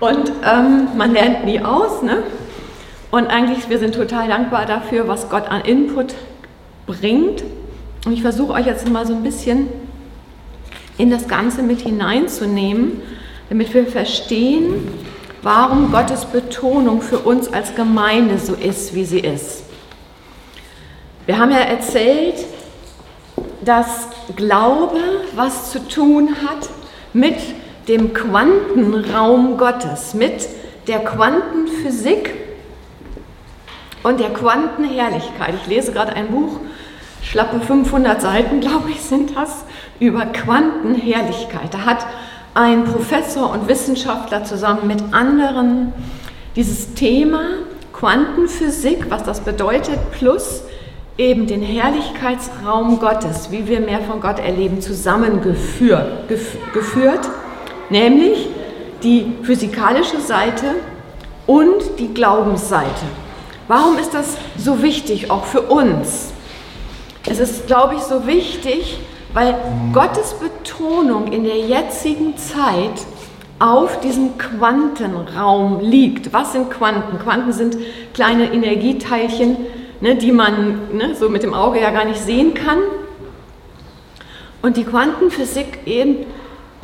Und ähm, man lernt nie aus. Ne? Und eigentlich, wir sind total dankbar dafür, was Gott an Input bringt. Und ich versuche euch jetzt mal so ein bisschen in das Ganze mit hineinzunehmen, damit wir verstehen, warum Gottes Betonung für uns als Gemeinde so ist, wie sie ist. Wir haben ja erzählt, dass Glaube was zu tun hat mit dem Quantenraum Gottes, mit der Quantenphysik und der Quantenherrlichkeit. Ich lese gerade ein Buch, schlappe 500 Seiten, glaube ich, sind das, über Quantenherrlichkeit. Da hat ein Professor und Wissenschaftler zusammen mit anderen dieses Thema Quantenphysik, was das bedeutet, plus eben den Herrlichkeitsraum Gottes, wie wir mehr von Gott erleben, zusammengeführt, geführt, nämlich die physikalische Seite und die Glaubensseite. Warum ist das so wichtig, auch für uns? Es ist, glaube ich, so wichtig, weil Gottes Betonung in der jetzigen Zeit auf diesem Quantenraum liegt. Was sind Quanten? Quanten sind kleine Energieteilchen, ne, die man ne, so mit dem Auge ja gar nicht sehen kann. Und die Quantenphysik eben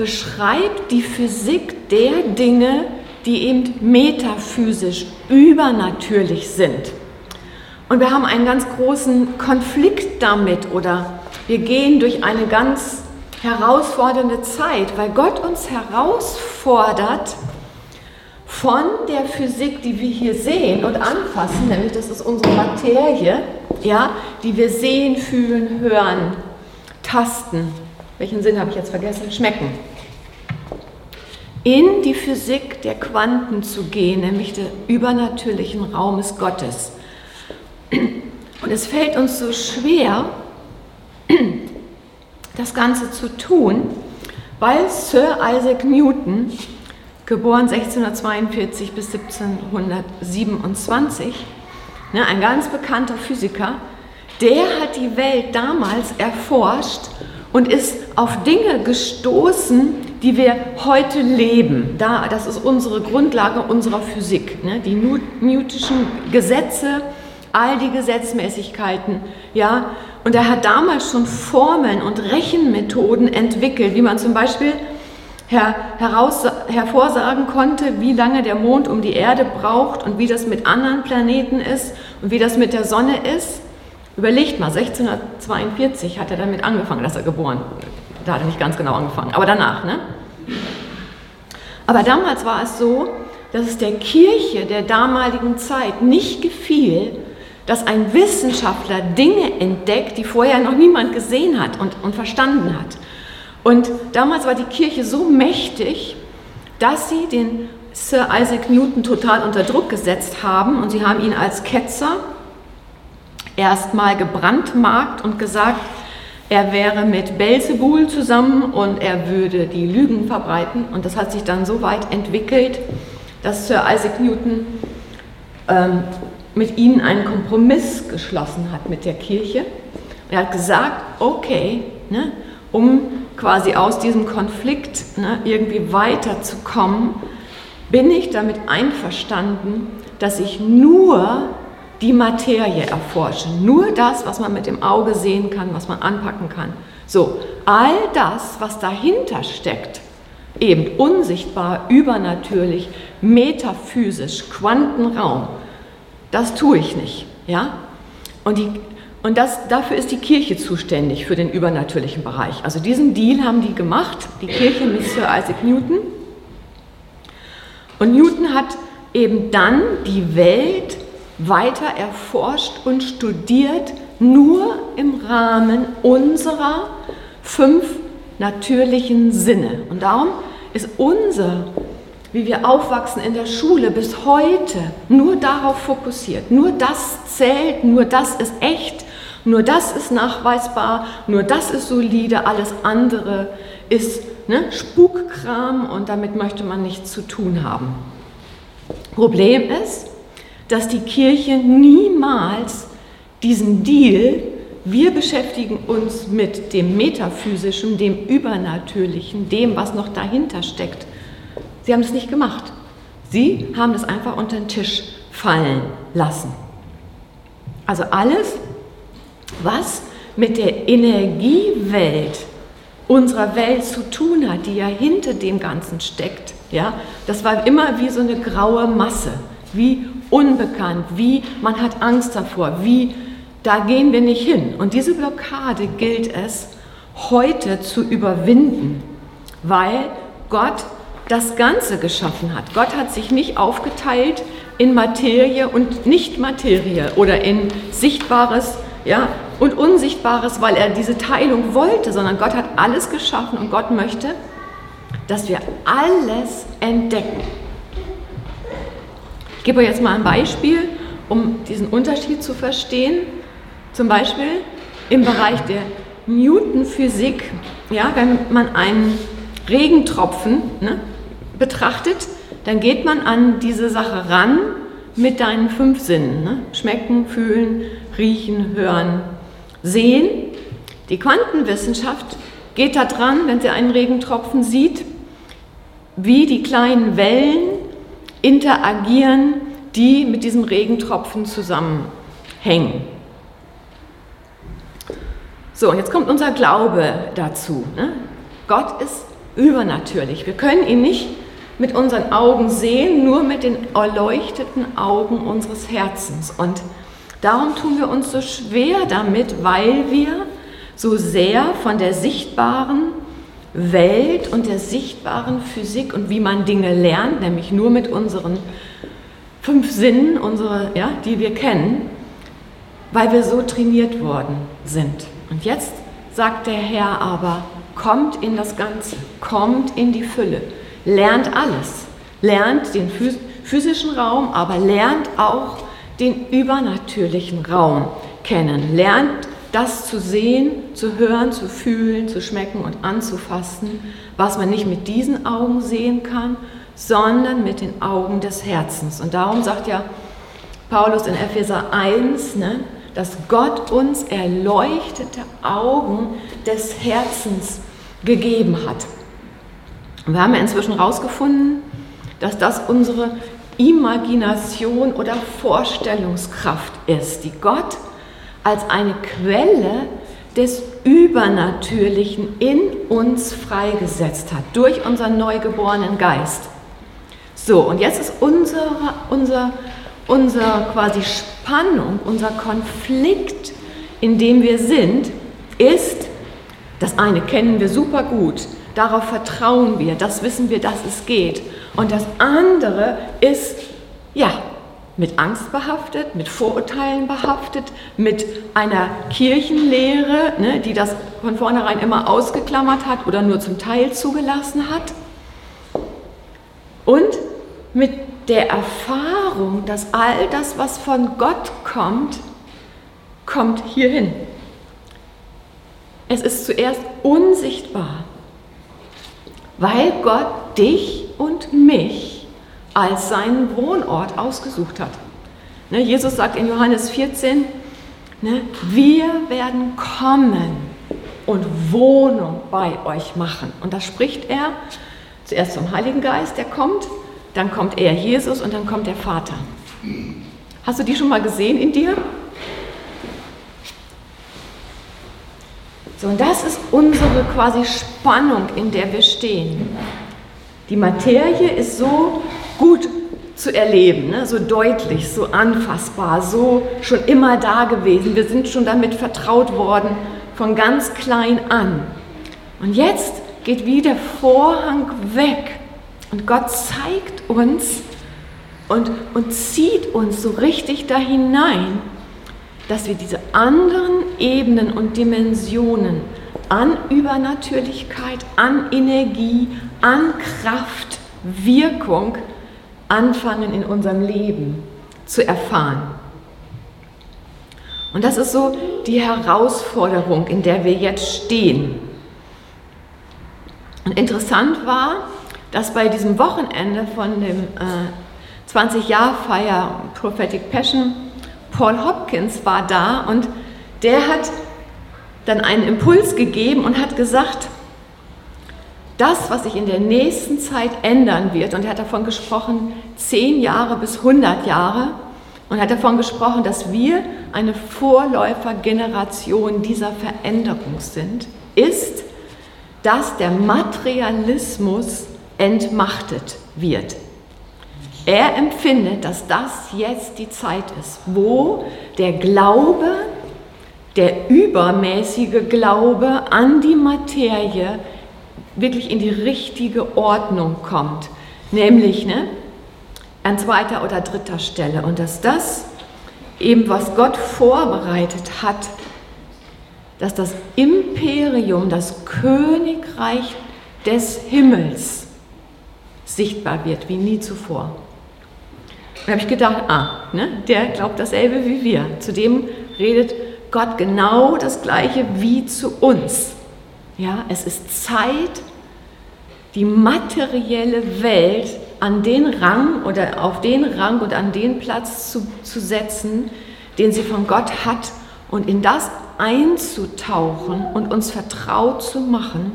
beschreibt die Physik der Dinge, die eben metaphysisch, übernatürlich sind. Und wir haben einen ganz großen Konflikt damit oder wir gehen durch eine ganz herausfordernde Zeit, weil Gott uns herausfordert, von der Physik, die wir hier sehen und anfassen, nämlich das ist unsere Materie, ja, die wir sehen, fühlen, hören, tasten. Welchen Sinn habe ich jetzt vergessen? Schmecken. In die Physik der Quanten zu gehen, nämlich des übernatürlichen Raumes Gottes. Und es fällt uns so schwer, das Ganze zu tun, weil Sir Isaac Newton geboren 1642 bis 1727, ne, ein ganz bekannter Physiker, der hat die Welt damals erforscht und ist auf Dinge gestoßen, die wir heute leben. Da, das ist unsere Grundlage unserer Physik. Ne? Die Newtonschen Gesetze, all die Gesetzmäßigkeiten. Ja? Und er hat damals schon Formeln und Rechenmethoden entwickelt, wie man zum Beispiel her, heraus, hervorsagen konnte, wie lange der Mond um die Erde braucht und wie das mit anderen Planeten ist und wie das mit der Sonne ist. Überlegt mal, 1642 hat er damit angefangen, dass er geboren Da hat er nicht ganz genau angefangen, aber danach, ne? Aber damals war es so, dass es der Kirche der damaligen Zeit nicht gefiel, dass ein Wissenschaftler Dinge entdeckt, die vorher noch niemand gesehen hat und, und verstanden hat. Und damals war die Kirche so mächtig, dass sie den Sir Isaac Newton total unter Druck gesetzt haben und sie haben ihn als Ketzer erstmal gebrandmarkt und gesagt, er wäre mit Belzebul zusammen und er würde die Lügen verbreiten. Und das hat sich dann so weit entwickelt, dass Sir Isaac Newton ähm, mit ihnen einen Kompromiss geschlossen hat mit der Kirche. Er hat gesagt, okay, ne, um quasi aus diesem Konflikt ne, irgendwie weiterzukommen, bin ich damit einverstanden, dass ich nur die Materie erforsche, nur das, was man mit dem Auge sehen kann, was man anpacken kann. So, all das, was dahinter steckt, eben unsichtbar, übernatürlich, metaphysisch, Quantenraum, das tue ich nicht. Ja? Und die und das, dafür ist die Kirche zuständig für den übernatürlichen Bereich. Also diesen Deal haben die gemacht, die Kirche mit Sir Isaac Newton. Und Newton hat eben dann die Welt weiter erforscht und studiert, nur im Rahmen unserer fünf natürlichen Sinne. Und darum ist unser wie wir aufwachsen in der Schule bis heute, nur darauf fokussiert. Nur das zählt, nur das ist echt, nur das ist nachweisbar, nur das ist solide, alles andere ist ne, Spukkram und damit möchte man nichts zu tun haben. Problem ist, dass die Kirche niemals diesen Deal, wir beschäftigen uns mit dem Metaphysischen, dem Übernatürlichen, dem, was noch dahinter steckt, Sie haben es nicht gemacht. Sie haben das einfach unter den Tisch fallen lassen. Also alles, was mit der Energiewelt unserer Welt zu tun hat, die ja hinter dem Ganzen steckt, ja, das war immer wie so eine graue Masse, wie unbekannt, wie man hat Angst davor, wie da gehen wir nicht hin. Und diese Blockade gilt es heute zu überwinden, weil Gott das Ganze geschaffen hat. Gott hat sich nicht aufgeteilt in Materie und Nicht-Materie oder in Sichtbares ja, und Unsichtbares, weil er diese Teilung wollte, sondern Gott hat alles geschaffen und Gott möchte, dass wir alles entdecken. Ich gebe euch jetzt mal ein Beispiel, um diesen Unterschied zu verstehen. Zum Beispiel im Bereich der Newton-Physik, ja, wenn man einen Regentropfen ne, betrachtet, dann geht man an diese Sache ran mit deinen fünf Sinnen. Ne? Schmecken, fühlen, riechen, hören, sehen. Die Quantenwissenschaft geht da dran, wenn sie einen Regentropfen sieht, wie die kleinen Wellen interagieren, die mit diesem Regentropfen zusammenhängen. So, und jetzt kommt unser Glaube dazu. Ne? Gott ist übernatürlich. Wir können ihn nicht mit unseren Augen sehen, nur mit den erleuchteten Augen unseres Herzens. Und darum tun wir uns so schwer damit, weil wir so sehr von der sichtbaren Welt und der sichtbaren Physik und wie man Dinge lernt, nämlich nur mit unseren fünf Sinnen, unsere, ja, die wir kennen, weil wir so trainiert worden sind. Und jetzt sagt der Herr aber, kommt in das Ganze, kommt in die Fülle, lernt alles, lernt den physischen Raum, aber lernt auch den übernatürlichen Raum kennen, lernt das zu sehen, zu hören, zu fühlen, zu schmecken und anzufassen, was man nicht mit diesen Augen sehen kann, sondern mit den Augen des Herzens. Und darum sagt ja Paulus in Epheser 1, ne, dass Gott uns erleuchtete Augen des Herzens gegeben hat. Und wir haben ja inzwischen herausgefunden, dass das unsere Imagination oder Vorstellungskraft ist, die Gott als eine Quelle des Übernatürlichen in uns freigesetzt hat, durch unseren neugeborenen Geist. So, und jetzt ist unsere, unser unser quasi Spannung, unser Konflikt, in dem wir sind, ist, das eine kennen wir super gut, darauf vertrauen wir, das wissen wir, dass es geht. Und das andere ist, ja, mit Angst behaftet, mit Vorurteilen behaftet, mit einer Kirchenlehre, ne, die das von vornherein immer ausgeklammert hat oder nur zum Teil zugelassen hat. Und mit der Erfahrung, dass all das, was von Gott kommt, kommt hierhin. Es ist zuerst unsichtbar, weil Gott dich und mich als seinen Wohnort ausgesucht hat. Ne, Jesus sagt in Johannes 14, ne, wir werden kommen und Wohnung bei euch machen. Und das spricht er zuerst vom Heiligen Geist, der kommt, dann kommt er, Jesus, und dann kommt der Vater. Hast du die schon mal gesehen in dir? So, und das ist unsere quasi Spannung, in der wir stehen. Die Materie ist so gut zu erleben, ne? so deutlich, so anfassbar, so schon immer da gewesen. Wir sind schon damit vertraut worden von ganz klein an. Und jetzt geht wie der Vorhang weg und Gott zeigt uns und, und zieht uns so richtig da hinein, dass wir diese anderen Ebenen und Dimensionen an Übernatürlichkeit, an Energie, an Kraft, Wirkung anfangen in unserem Leben zu erfahren. Und das ist so die Herausforderung, in der wir jetzt stehen. Und interessant war, dass bei diesem Wochenende von dem äh, 20-Jahr-Feier Prophetic Passion Paul Hopkins war da und der hat dann einen Impuls gegeben und hat gesagt, das, was sich in der nächsten Zeit ändern wird, und er hat davon gesprochen, zehn Jahre bis 100 Jahre, und hat davon gesprochen, dass wir eine Vorläufergeneration dieser Veränderung sind, ist, dass der Materialismus entmachtet wird. Er empfindet, dass das jetzt die Zeit ist, wo der Glaube, der übermäßige Glaube an die Materie wirklich in die richtige Ordnung kommt. Nämlich ne, an zweiter oder dritter Stelle. Und dass das eben, was Gott vorbereitet hat, dass das Imperium, das Königreich des Himmels sichtbar wird wie nie zuvor. Da habe ich gedacht, ah, ne, der glaubt dasselbe wie wir. Zudem redet Gott genau das Gleiche wie zu uns. Ja, es ist Zeit, die materielle Welt an den Rang oder auf den Rang und an den Platz zu, zu setzen, den sie von Gott hat und in das einzutauchen und uns vertraut zu machen,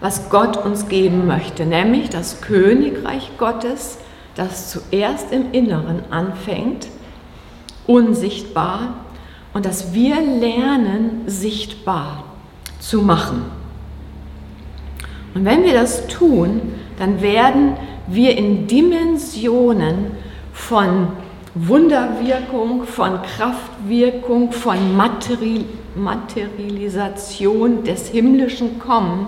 was Gott uns geben möchte, nämlich das Königreich Gottes, das zuerst im Inneren anfängt, unsichtbar, und dass wir lernen, sichtbar zu machen. Und wenn wir das tun, dann werden wir in Dimensionen von Wunderwirkung, von Kraftwirkung, von Materi Materialisation des himmlischen Kommen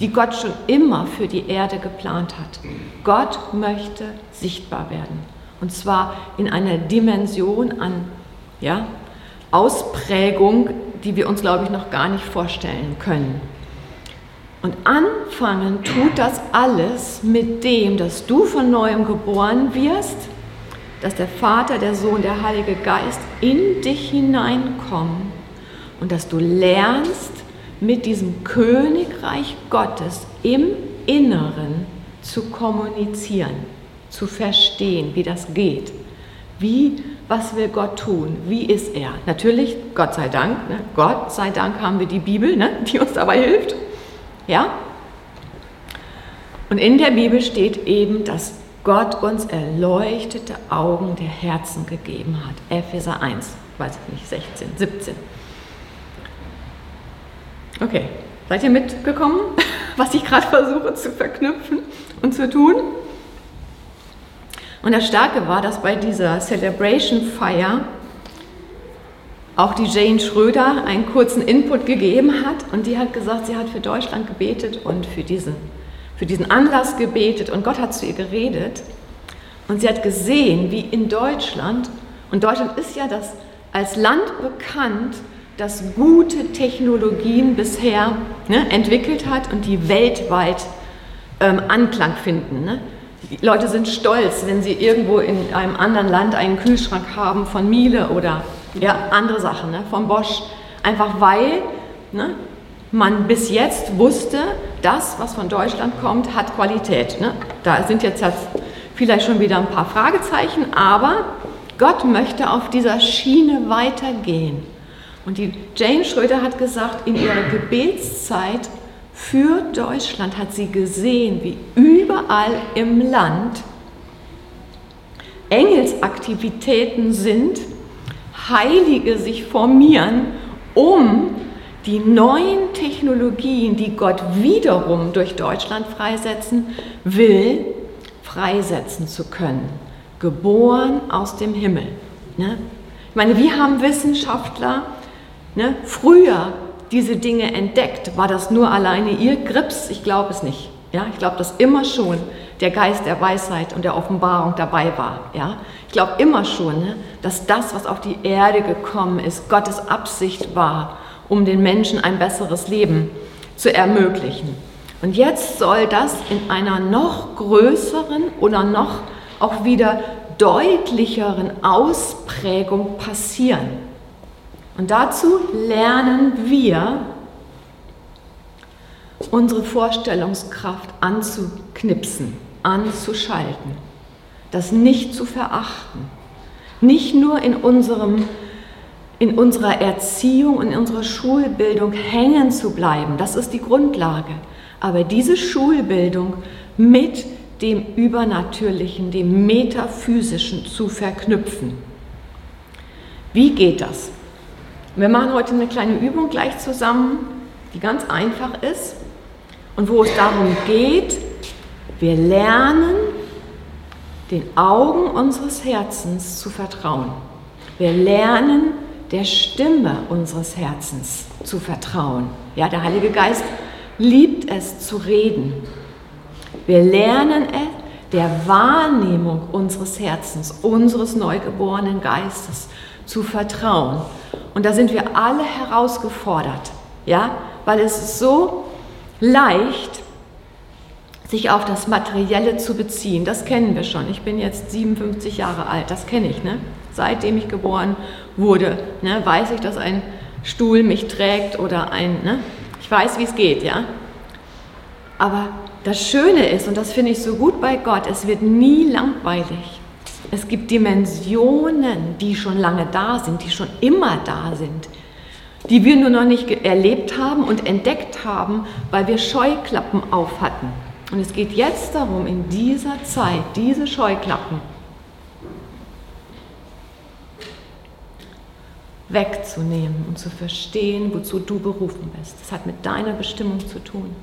die Gott schon immer für die Erde geplant hat. Gott möchte sichtbar werden. Und zwar in einer Dimension an ja, Ausprägung, die wir uns, glaube ich, noch gar nicht vorstellen können. Und anfangen tut das alles mit dem, dass du von neuem geboren wirst, dass der Vater, der Sohn, der Heilige Geist in dich hineinkommen und dass du lernst, mit diesem Königreich Gottes im Inneren zu kommunizieren, zu verstehen, wie das geht. Wie, was will Gott tun? Wie ist er? Natürlich, Gott sei Dank, ne? Gott sei Dank haben wir die Bibel, ne? die uns dabei hilft. Ja? Und in der Bibel steht eben, dass Gott uns erleuchtete Augen der Herzen gegeben hat. Epheser 1, weiß ich nicht, 16, 17. Okay, seid ihr mitgekommen, was ich gerade versuche zu verknüpfen und zu tun? Und das Starke war, dass bei dieser Celebration Fire auch die Jane Schröder einen kurzen Input gegeben hat und die hat gesagt, sie hat für Deutschland gebetet und für diesen, für diesen Anlass gebetet und Gott hat zu ihr geredet und sie hat gesehen, wie in Deutschland, und Deutschland ist ja das als Land bekannt das gute Technologien bisher ne, entwickelt hat und die weltweit ähm, Anklang finden. Ne? Leute sind stolz, wenn sie irgendwo in einem anderen Land einen Kühlschrank haben von Miele oder ja, andere Sachen, ne, von Bosch. Einfach weil ne, man bis jetzt wusste, das, was von Deutschland kommt, hat Qualität. Ne? Da sind jetzt vielleicht schon wieder ein paar Fragezeichen, aber Gott möchte auf dieser Schiene weitergehen. Und die Jane Schröder hat gesagt, in ihrer Gebetszeit für Deutschland hat sie gesehen, wie überall im Land Engelsaktivitäten sind, Heilige sich formieren, um die neuen Technologien, die Gott wiederum durch Deutschland freisetzen will, freisetzen zu können. Geboren aus dem Himmel. Ne? Ich meine, wir haben Wissenschaftler, ne, früher diese Dinge entdeckt, war das nur alleine ihr Grips? Ich glaube es nicht. Ja, ich glaube, dass immer schon der Geist der Weisheit und der Offenbarung dabei war. Ja, ich glaube immer schon, ne, dass das, was auf die Erde gekommen ist, Gottes Absicht war, um den Menschen ein besseres Leben zu ermöglichen. Und jetzt soll das in einer noch größeren oder noch auch wieder deutlicheren Ausprägung passieren. Und dazu lernen wir, unsere Vorstellungskraft anzuknipsen, anzuschalten, das nicht zu verachten, nicht nur in, unserem, in unserer Erziehung und in unserer Schulbildung hängen zu bleiben, das ist die Grundlage, aber diese Schulbildung mit dem Übernatürlichen, dem Metaphysischen zu verknüpfen. Wie geht das? Wir machen heute eine kleine Übung gleich zusammen, die ganz einfach ist und wo es darum geht, wir lernen, den Augen unseres Herzens zu vertrauen. Wir lernen, der Stimme unseres Herzens zu vertrauen. Ja, der Heilige Geist liebt es zu reden. Wir lernen es der Wahrnehmung unseres Herzens, unseres neugeborenen Geistes zu vertrauen. Und da sind wir alle herausgefordert, ja, weil es ist so leicht, sich auf das Materielle zu beziehen. Das kennen wir schon. Ich bin jetzt 57 Jahre alt, das kenne ich. Ne? Seitdem ich geboren wurde, ne, weiß ich, dass ein Stuhl mich trägt oder ein, ne? ich weiß, wie es geht, ja. Aber das Schöne ist, und das finde ich so gut bei Gott, es wird nie langweilig. Es gibt Dimensionen, die schon lange da sind, die schon immer da sind, die wir nur noch nicht erlebt haben und entdeckt haben, weil wir Scheuklappen auf hatten. Und es geht jetzt darum, in dieser Zeit diese Scheuklappen wegzunehmen und zu verstehen, wozu du berufen bist. Das hat mit deiner Bestimmung zu tun.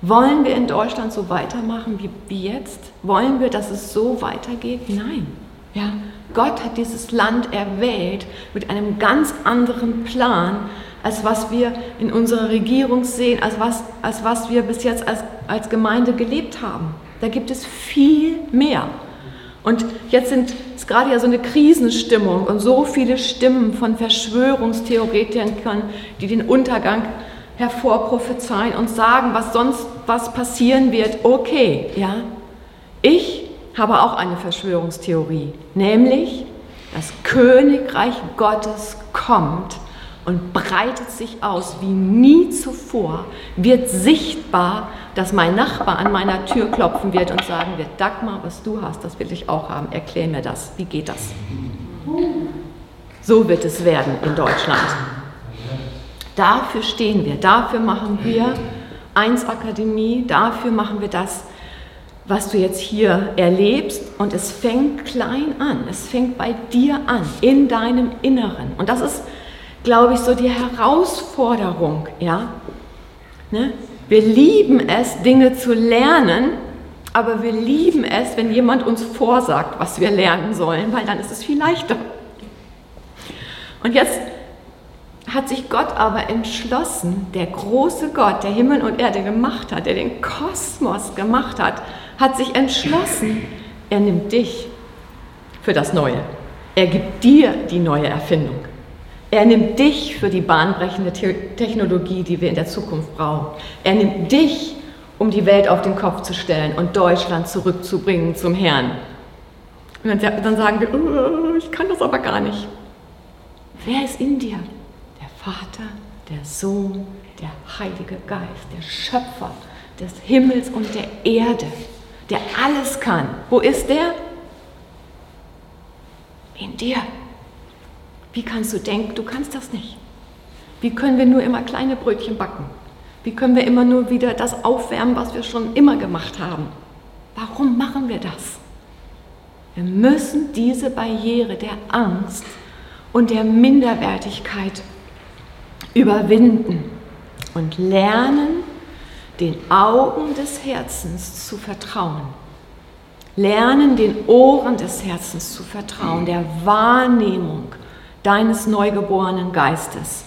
Wollen wir in Deutschland so weitermachen wie, wie jetzt? Wollen wir, dass es so weitergeht? Nein. Ja, Gott hat dieses Land erwählt mit einem ganz anderen Plan, als was wir in unserer Regierung sehen, als was, als was wir bis jetzt als, als Gemeinde gelebt haben. Da gibt es viel mehr. Und jetzt sind es gerade ja so eine Krisenstimmung und so viele Stimmen von Verschwörungstheoretikern, die den Untergang hervorprophezeien und sagen, was sonst was passieren wird. Okay, ja. Ich habe auch eine Verschwörungstheorie, nämlich das Königreich Gottes kommt und breitet sich aus wie nie zuvor, wird sichtbar, dass mein Nachbar an meiner Tür klopfen wird und sagen wird, Dagmar, was du hast, das will ich auch haben, erklär mir das, wie geht das? So wird es werden in Deutschland. Dafür stehen wir, dafür machen wir Eins Akademie, dafür machen wir das, was du jetzt hier erlebst. Und es fängt klein an, es fängt bei dir an, in deinem Inneren. Und das ist glaube ich, so die Herausforderung. Ja? Ne? Wir lieben es, Dinge zu lernen, aber wir lieben es, wenn jemand uns vorsagt, was wir lernen sollen, weil dann ist es viel leichter. Und jetzt hat sich Gott aber entschlossen, der große Gott, der Himmel und Erde gemacht hat, der den Kosmos gemacht hat, hat sich entschlossen, er nimmt dich für das Neue. Er gibt dir die neue Erfindung. Er nimmt dich für die bahnbrechende Technologie, die wir in der Zukunft brauchen. Er nimmt dich, um die Welt auf den Kopf zu stellen und Deutschland zurückzubringen zum Herrn. Und dann sagen wir, oh, ich kann das aber gar nicht. Wer ist in dir? Vater, der Sohn, der Heilige Geist, der Schöpfer des Himmels und der Erde, der alles kann. Wo ist der? In dir. Wie kannst du denken, du kannst das nicht? Wie können wir nur immer kleine Brötchen backen? Wie können wir immer nur wieder das aufwärmen, was wir schon immer gemacht haben? Warum machen wir das? Wir müssen diese Barriere der Angst und der Minderwertigkeit überwinden und lernen, den Augen des Herzens zu vertrauen. Lernen, den Ohren des Herzens zu vertrauen, der Wahrnehmung deines neugeborenen Geistes.